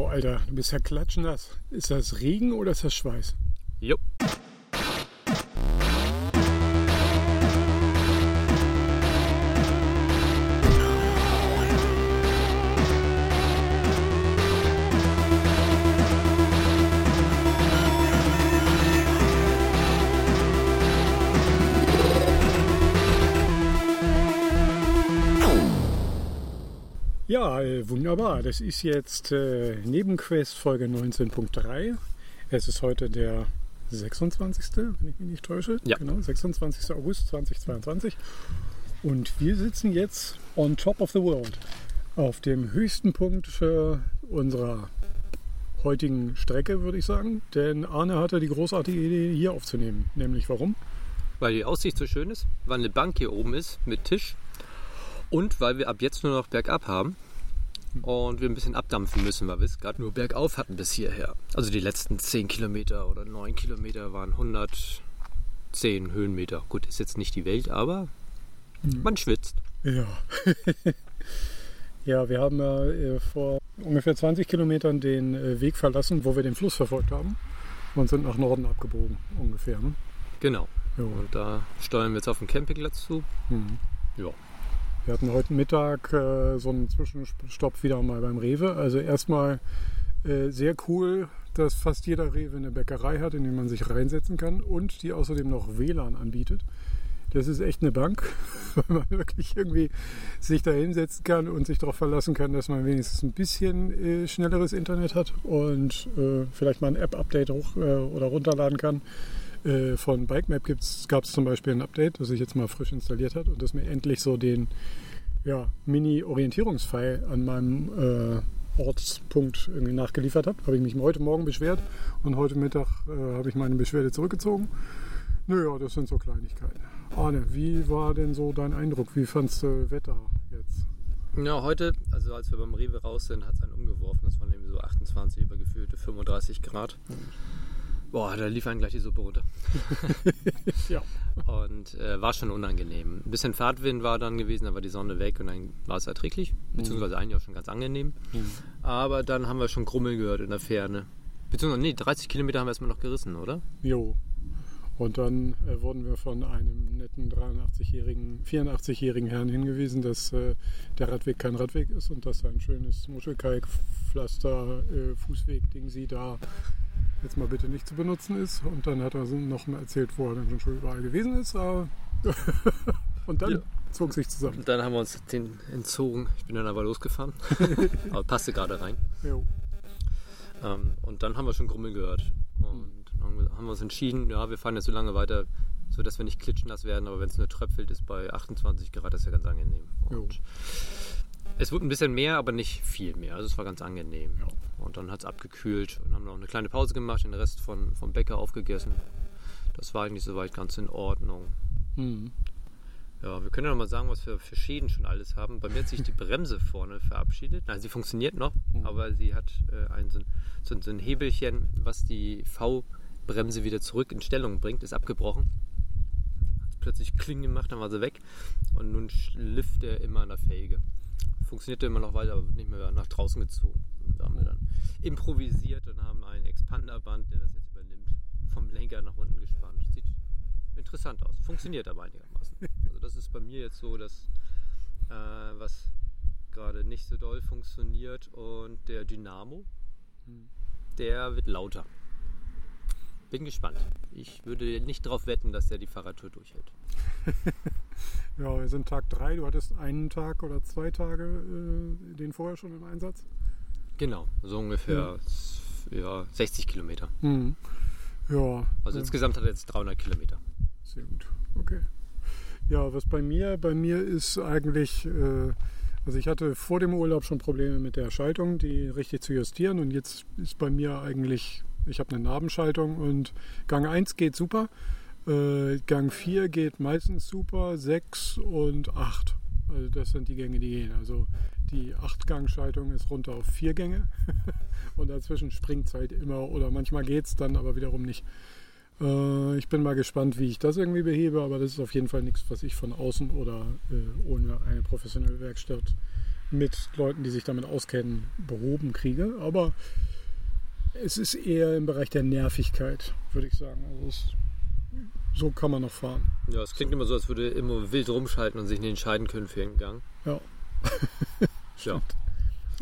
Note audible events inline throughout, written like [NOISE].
Boah, Alter, du bist ja klatschnass. Ist das Regen oder ist das Schweiß? Jo. Ja, äh, wunderbar. Das ist jetzt äh, Nebenquest Folge 19.3. Es ist heute der 26., wenn ich mich nicht täusche. Ja. Genau, 26. August 2022. Und wir sitzen jetzt on top of the world. Auf dem höchsten Punkt äh, unserer heutigen Strecke, würde ich sagen. Denn Arne hatte die großartige Idee, hier aufzunehmen. Nämlich warum? Weil die Aussicht so schön ist, weil eine Bank hier oben ist mit Tisch und weil wir ab jetzt nur noch bergab haben und wir ein bisschen abdampfen müssen, weil wir es gerade nur bergauf hatten bis hierher. Also die letzten 10 Kilometer oder 9 Kilometer waren 110 Höhenmeter. Gut, ist jetzt nicht die Welt, aber man schwitzt. Ja. [LAUGHS] ja, wir haben ja äh, vor ungefähr 20 Kilometern den äh, Weg verlassen, wo wir den Fluss verfolgt haben und sind nach Norden abgebogen, ungefähr. Ne? Genau. Jo. Und da steuern wir jetzt auf den Campingplatz zu. Mhm. Ja. Wir hatten heute Mittag äh, so einen Zwischenstopp wieder mal beim Rewe. Also erstmal äh, sehr cool, dass fast jeder Rewe eine Bäckerei hat, in die man sich reinsetzen kann und die außerdem noch WLAN anbietet. Das ist echt eine Bank, [LAUGHS] weil man wirklich irgendwie sich da hinsetzen kann und sich darauf verlassen kann, dass man wenigstens ein bisschen äh, schnelleres Internet hat und äh, vielleicht mal ein App-Update hoch äh, oder runterladen kann. Äh, von BikeMap gab es zum Beispiel ein Update, das ich jetzt mal frisch installiert habe und das mir endlich so den ja, Mini-Orientierungspfeil an meinem äh, Ortspunkt irgendwie nachgeliefert hat. Habe ich mich heute Morgen beschwert und heute Mittag äh, habe ich meine Beschwerde zurückgezogen. Naja, das sind so Kleinigkeiten. Arne, wie war denn so dein Eindruck? Wie fandst du Wetter jetzt? Ja, heute, also als wir beim Rewe raus sind, hat es einen umgeworfen. Das waren irgendwie so 28 über gefühlte 35 Grad. Boah, da lief einem gleich die Suppe runter. [LAUGHS] ja. Und äh, war schon unangenehm. Ein bisschen Fahrtwind war dann gewesen, da war die Sonne weg und dann war es erträglich. Beziehungsweise eigentlich auch schon ganz angenehm. Aber dann haben wir schon Grummeln gehört in der Ferne. Beziehungsweise, nee, 30 Kilometer haben wir erstmal noch gerissen, oder? Jo. Und dann äh, wurden wir von einem netten 83-jährigen, 84-jährigen Herrn hingewiesen, dass äh, der Radweg kein Radweg ist und dass ein schönes Muschelkalkpflaster, äh, sie da jetzt mal bitte nicht zu benutzen ist. Und dann hat er noch mal erzählt, wo er dann schon überall gewesen ist. [LAUGHS] Und dann Ja. zog sich zusammen. Und dann haben wir uns den entzogen. Ich bin dann aber losgefahren. [LAUGHS] aber passte gerade rein. Ähm, und dann haben wir schon Grummeln gehört. Und dann haben wir- uns entschieden, ja, wir fahren jetzt so lange weiter, sodass wir nicht klitschnass werden. Aber wenn es nur tröpfelt, ist bei 28 Grad, das ist ja ganz angenehm. Es wurde ein bisschen mehr, aber nicht viel mehr. Also es war ganz angenehm. Ja. Und dann hat es abgekühlt und haben noch eine kleine Pause gemacht, den Rest von, vom Bäcker aufgegessen. Das war eigentlich soweit ganz in Ordnung. Hm. Ja, wir können ja noch mal sagen, was wir für Schäden schon alles haben. Bei mir hat sich die Bremse [LAUGHS] vorne verabschiedet. Nein, sie funktioniert noch, Mhm. aber sie hat äh, ein, so, ein, so, ein- Hebelchen, was die V-Bremse wieder zurück in Stellung bringt, ist abgebrochen. Hat plötzlich Kling gemacht, dann war sie weg. Und nun schlifft er immer an der Felge. Funktionierte immer noch weiter, aber nicht mehr nach draußen gezogen. Und da haben wir dann improvisiert und haben ein Expanderband, der das jetzt übernimmt, vom Lenker nach unten gespannt. Sieht interessant aus. Funktioniert aber einigermaßen. Also das ist bei mir jetzt so, dass äh, was gerade nicht so doll funktioniert und der Dynamo, der wird lauter. Bin gespannt. Ich würde nicht darauf wetten, dass der die Fahrradtour durchhält. [LAUGHS] Ja, wir sind Tag 3. Du hattest einen Tag oder zwei Tage äh, den vorher schon im Einsatz. Genau, so ungefähr ja, 60 Kilometer. Hm. Ja. Also äh, insgesamt hat er jetzt 300 Kilometer. Sehr gut, okay. Ja, was bei mir, bei mir ist eigentlich, äh, also ich hatte vor dem Urlaub schon Probleme mit der Schaltung, die richtig zu justieren und jetzt ist bei mir eigentlich, ich habe eine Nabenschaltung und Gang 1 geht super, äh, Gang 4 geht meistens super, 6 und 8. Also das sind die Gänge, die gehen. Also die 8-Gang-Schaltung ist runter auf 4 Gänge [LAUGHS] und dazwischen springt es halt immer oder manchmal geht es dann aber wiederum nicht. Äh, ich bin mal gespannt, wie ich das irgendwie behebe, aber das ist auf jeden Fall nichts, was ich von außen oder äh, ohne eine professionelle Werkstatt mit Leuten, die sich damit auskennen, behoben kriege. Aber es ist eher im Bereich der Nervigkeit, würde ich sagen. Also es, so kann man noch fahren. Ja, es klingt immer so, als würde immer wild rumschalten und sich nicht entscheiden können für einen Gang. Ja. [LAUGHS] Ja.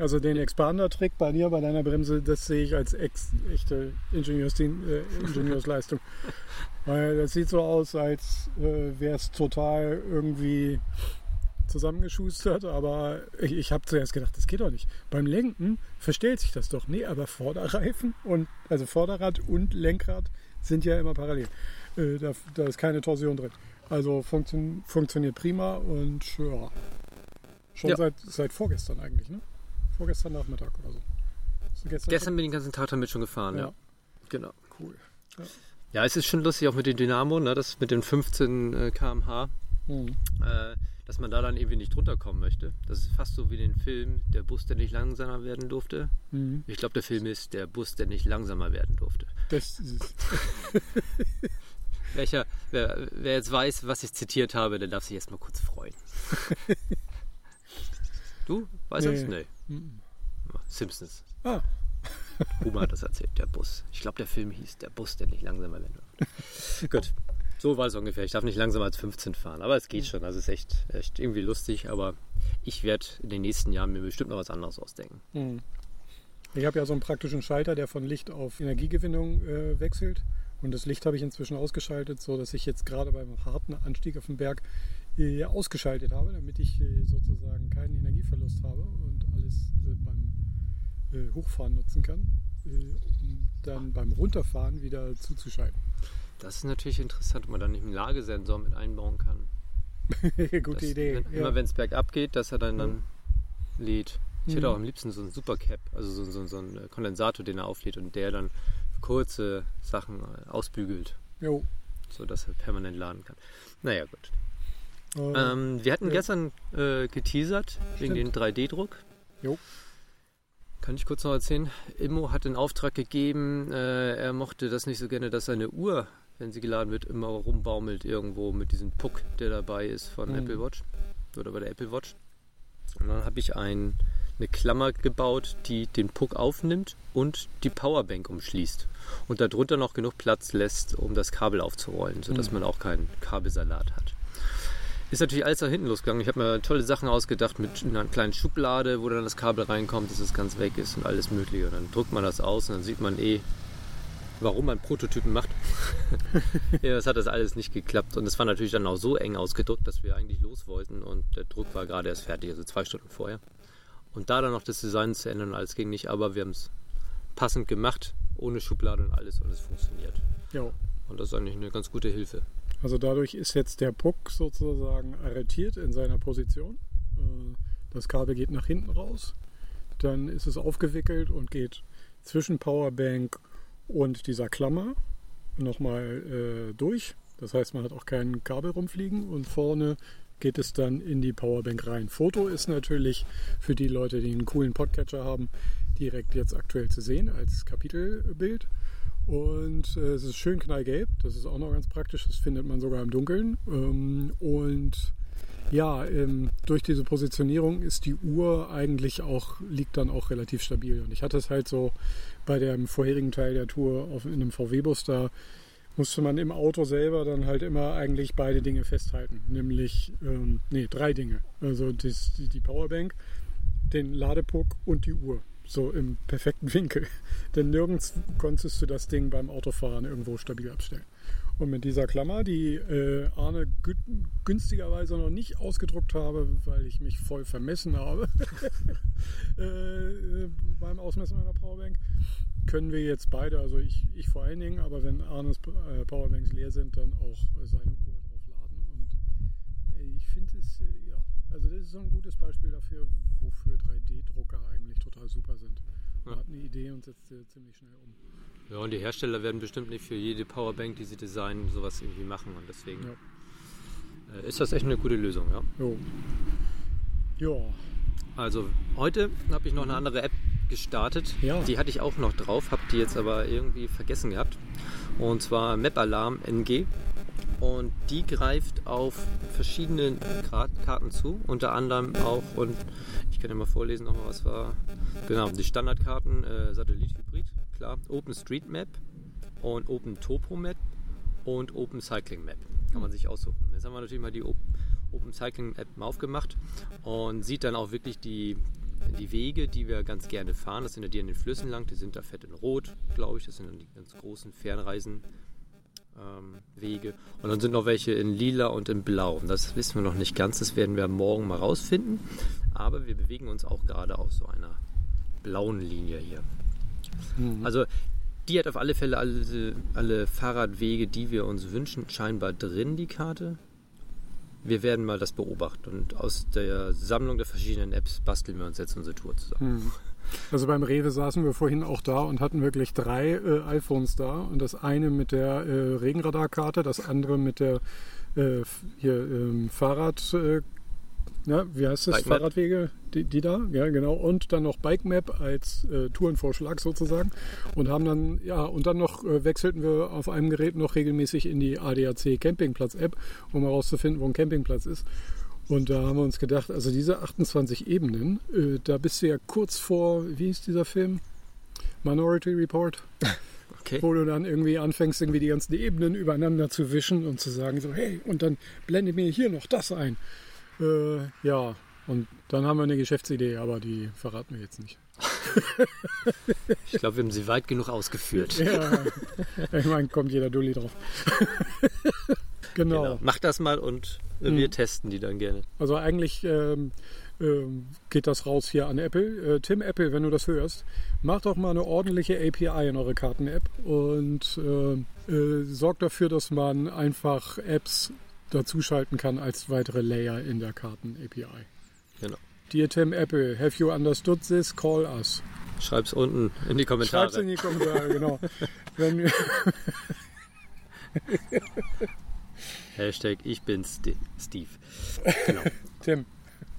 Also den Expander-Trick bei dir, bei deiner Bremse, das sehe ich als ex echte Ingenieursdien- äh, Ingenieursleistung. [LAUGHS] Weil das sieht so aus, als äh, wäre es total irgendwie zusammengeschustert, aber ich, ich habe zuerst gedacht, das geht doch nicht. Beim Lenken verstellt sich das doch. Nee, aber Vorderreifen und also Vorderrad und Lenkrad sind ja immer parallel. Äh, da, da ist keine Torsion drin. Also funktio funktioniert prima und ja. Schon Ja. Seit, seit vorgestern eigentlich, ne? Vorgestern Nachmittag oder so. Gestern, Gestern bin ich den ganzen Tag damit schon gefahren, ja. Ja. Genau. Cool. Ja, es ist schon lustig, auch mit dem Dynamo, ne, das mit den 15 äh, km/h, Hm. äh, dass man da dann irgendwie nicht drunter kommen möchte. Das ist fast so wie den Film Der Bus, der nicht langsamer werden durfte. Mhm. Ich glaube, der Film ist Der Bus, der nicht langsamer werden durfte. Das ist es. [LAUGHS] Welcher, wer, wer jetzt weiß, was ich zitiert habe, der darf sich erstmal kurz freuen. [LAUGHS] du? Weißt du Nee. das? Nee. Mhm. Simpsons. Ah, Homer hat das erzählt, der Bus. Ich glaube, der Film hieß Der Bus, der nicht langsamer werden durfte. [LAUGHS] Gut. So war es ungefähr. Ich darf nicht langsamer als 15 fahren, aber es geht schon. Also es ist echt, echt irgendwie lustig, aber ich werde in den nächsten Jahren mir bestimmt noch was anderes ausdenken. hm. Ich habe ja so einen praktischen Schalter, der von Licht auf Energiegewinnung äh, wechselt. Und das Licht habe ich inzwischen ausgeschaltet, so dass ich jetzt gerade beim harten Anstieg auf den Berg äh, ausgeschaltet habe, damit ich äh, sozusagen keinen Energieverlust habe und alles äh, beim äh, Hochfahren nutzen kann, äh, um dann beim Runterfahren wieder zuzuschalten. Das ist natürlich interessant, ob man dann nicht einen Lagesensor mit einbauen kann. [LAUGHS] Gute Das, Idee. Wenn, ja. Immer wenn es bergab geht, dass er dann, dann lädt. Ich hätte Mhm. auch am liebsten so einen Supercap, also so, so, so einen Kondensator, den er auflädt und der dann kurze Sachen äh, ausbügelt, Jo. sodass er permanent laden kann. Naja, gut. Äh, Ähm, wir hatten ja. gestern äh, geteasert wegen Stimmt. dem 3D-Druck. Jo. Kann ich kurz noch erzählen? Immo hat in Auftrag gegeben, äh, er mochte das nicht so gerne, dass seine Uhr, wenn sie geladen wird, immer rumbaumelt irgendwo mit diesem Puck, der dabei ist von Mhm. Apple Watch oder bei der Apple Watch. Und dann habe ich ein, eine Klammer gebaut, die den Puck aufnimmt und die Powerbank umschließt. Und darunter noch genug Platz lässt, um das Kabel aufzurollen, sodass Mhm. man auch keinen Kabelsalat hat. Ist natürlich alles nach hinten losgegangen. Ich habe mir tolle Sachen ausgedacht mit einer kleinen Schublade, wo dann das Kabel reinkommt, dass es ganz weg ist und alles Mögliche. Und dann drückt man das aus und dann sieht man eh, warum man Prototypen macht. [LAUGHS] ja, das hat das alles nicht geklappt. Und es war natürlich dann auch so eng ausgedrückt, dass wir eigentlich los wollten und der Druck war gerade erst fertig, also zwei Stunden vorher. Und da dann noch das Design zu ändern, alles ging nicht, aber wir haben es passend gemacht, ohne Schublade und alles und es funktioniert. jo. Und das ist eigentlich eine ganz gute Hilfe. Also dadurch ist jetzt der Puck sozusagen arretiert in seiner Position. Äh, Das Kabel geht nach hinten raus. Dann ist es aufgewickelt und geht zwischen Powerbank und dieser Klammer nochmal äh, durch. Das heißt, man hat auch kein Kabel rumfliegen und vorne geht es dann in die Powerbank rein. Foto ist natürlich für die Leute, die einen coolen Podcatcher haben, direkt jetzt aktuell zu sehen als Kapitelbild. Und äh, es ist schön knallgelb, das ist auch noch ganz praktisch, das findet man sogar im Dunkeln. Ähm, und ja, ähm, durch diese Positionierung ist die Uhr eigentlich auch, liegt dann auch relativ stabil. Und ich hatte es halt so bei dem vorherigen Teil der Tour auf, in einem VW-Bus, da musste man im Auto selber dann halt immer eigentlich beide Dinge festhalten. Nämlich, ähm, nee, drei Dinge. Also das, die, die Powerbank, den Ladepuck und die Uhr. So im perfekten Winkel. [LAUGHS] Denn nirgends konntest du das Ding beim Autofahren irgendwo stabil abstellen. Und mit dieser Klammer, die äh, Arne gü günstigerweise noch nicht ausgedruckt habe, weil ich mich voll vermessen habe [LAUGHS] äh, beim Ausmessen meiner Powerbank, können wir jetzt beide, also ich, ich vor allen Dingen, aber wenn Arnes äh, Powerbanks leer sind, dann auch äh, seine Uhr drauf laden. Und äh, ich finde es, äh, ja, also das ist so ein gutes Beispiel dafür, wofür 3D-Drucker eigentlich total super sind. Man Ja. hat eine Idee und setzt sie ziemlich schnell um. Ja, und die Hersteller werden bestimmt nicht für jede Powerbank, die sie designen, sowas irgendwie machen. Und deswegen Ja. äh, ist das echt eine gute Lösung. Ja. Jo. Ja, Also heute habe ich noch eine andere App gestartet. Ja. Die hatte ich auch noch drauf, habe die jetzt aber irgendwie vergessen gehabt. Und zwar Map Alarm NG. Und die greift auf verschiedene Karten zu, unter anderem auch, und ich kann ja mal vorlesen nochmal, was war, genau, die Standardkarten, äh, Satellit-Hybrid, klar, OpenStreetMap und OpenTopoMap und OpenCyclingMap, kann man sich aussuchen. Jetzt haben wir natürlich mal die OpenCycling-App aufgemacht und sieht dann auch wirklich die, die Wege, die wir ganz gerne fahren. Das sind ja die an den Flüssen lang, die sind da fett in Rot, glaube ich, das sind dann die ganz großen Fernreisen ähm, Wege. Und dann sind noch welche in lila und in blau. Das wissen wir noch nicht ganz, das werden wir morgen mal rausfinden. Aber wir bewegen uns auch gerade auf so einer blauen Linie hier. Mhm. Also die hat auf alle Fälle alle, alle Fahrradwege, die wir uns wünschen, scheinbar drin, die Karte. Wir werden mal das beobachten und aus der Sammlung der verschiedenen Apps basteln wir uns jetzt unsere Tour zusammen. Mhm. Also beim Rewe saßen wir vorhin auch da und hatten wirklich drei äh, iPhones da. Und das eine mit der äh, Regenradarkarte, das andere mit der äh, hier, ähm, Fahrrad, äh, ja, wie heißt das? Bike Fahrradwege, die, die, da, ja genau. Und dann noch Bike Map als äh, Tourenvorschlag sozusagen. Und haben dann, ja, und dann noch äh, wechselten wir auf einem Gerät noch regelmäßig in die ADAC Campingplatz App, um herauszufinden, wo ein Campingplatz ist. Und da haben wir uns gedacht, also diese 28 Ebenen, äh, da bist du ja kurz vor, wie ist dieser Film? Minority Report. [LAUGHS] Okay. Wo du dann irgendwie anfängst, irgendwie die ganzen Ebenen übereinander zu wischen und zu sagen, so, hey, und dann blende mir hier noch das ein. Äh, ja, und dann haben wir eine Geschäftsidee, aber die verraten wir jetzt nicht. ich glaube, wir haben sie weit genug ausgeführt. ja, [LAUGHS] ich meine, kommt jeder Dulli drauf. [LAUGHS] genau. genau. Mach das mal und wir hm. testen die dann gerne. Also eigentlich ähm, ähm, geht das raus hier an Apple. Äh, Tim Apple, wenn du das hörst, mach doch mal eine ordentliche API in eure Karten-App und äh, äh, sorgt dafür, dass man einfach Apps dazuschalten kann als weitere Layer in der Karten-API. Genau. Dear Tim Apple, have you understood this? Call us. Schreib's unten in die Kommentare. Schreib's in die Kommentare, genau. Wenn [LAUGHS] Hashtag ich bin Sti Steve. Genau. [LAUGHS] Tim.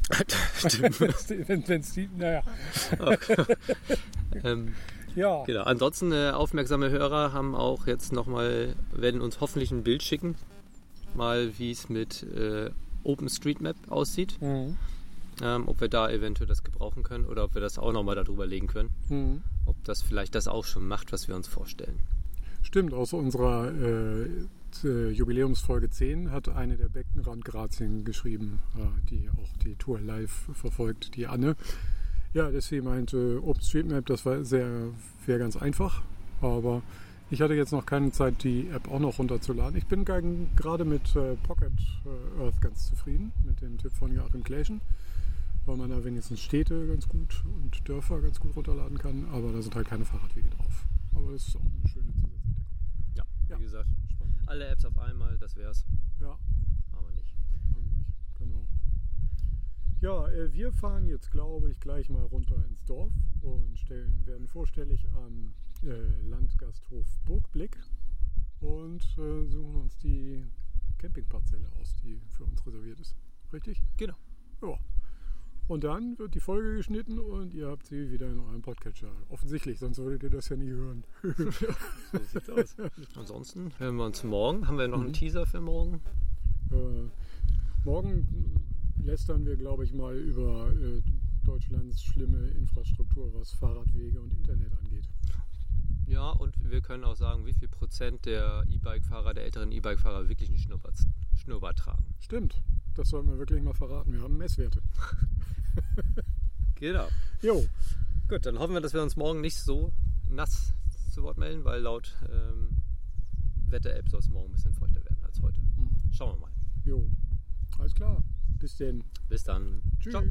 [LAUGHS] wenn, wenn Steve, naja. Okay. [LAUGHS] ähm, ja. Genau. Ansonsten äh, aufmerksame Hörer haben auch jetzt nochmal, werden uns hoffentlich ein Bild schicken, mal wie es mit äh, OpenStreetMap aussieht. Mhm. Ähm, ob wir da eventuell das gebrauchen können oder ob wir das auch nochmal darüber legen können. Mhm. Ob das vielleicht das auch schon macht, was wir uns vorstellen. Stimmt, aus unserer äh, äh, Jubiläumsfolge 10 hat eine der Beckenrand-Grazien geschrieben, äh, die auch die Tour live verfolgt, die Anne. Ja, dass sie meinte, OpenStreetMap, das war sehr, wäre ganz einfach, aber ich hatte jetzt noch keine Zeit, die App auch noch runterzuladen. Ich bin gerade mit äh, Pocket äh, Earth ganz zufrieden, mit dem Tipp von Joachim Kläschen, weil man da wenigstens Städte ganz gut und Dörfer ganz gut runterladen kann, aber da sind halt keine Fahrradwege drauf. Aber das ist auch eine schöne Zusatzentdeckung. Ja, wie ja. gesagt, alle Apps auf einmal, das wär's. Ja. Aber nicht. Aber nicht, genau. Ja, äh, wir fahren jetzt, glaube ich, gleich mal runter ins Dorf und stellen, werden vorstellig am äh, Landgasthof Burgblick und äh, suchen uns die Campingparzelle aus, die für uns reserviert ist. Richtig? Genau. Ja. Und dann wird die Folge geschnitten und ihr habt sie wieder in eurem Podcatcher. Offensichtlich, sonst würdet ihr das ja nie hören. [LAUGHS] so sieht's aus. Ansonsten hören wir uns morgen. Haben wir noch einen mhm. Teaser für morgen? Äh, morgen lästern wir, glaube ich, mal über äh, Deutschlands schlimme Infrastruktur, was Fahrradwege und Internet angeht. Ja, und wir können auch sagen, wie viel Prozent der E-Bike-Fahrer, der älteren E-Bike-Fahrer wirklich einen Schnurrbart, Schnurrbart tragen. Stimmt. Das sollten wir wirklich mal verraten. Wir haben Messwerte. [LAUGHS] [LAUGHS] genau. Jo. Gut, dann hoffen wir, dass wir uns morgen nicht so nass zu Wort melden, weil laut ähm, Wetter-App soll es morgen ein bisschen feuchter werden als heute. Mhm. Schauen wir mal. Jo. Alles klar. Bis denn. Bis dann. Tschüss. Ciao.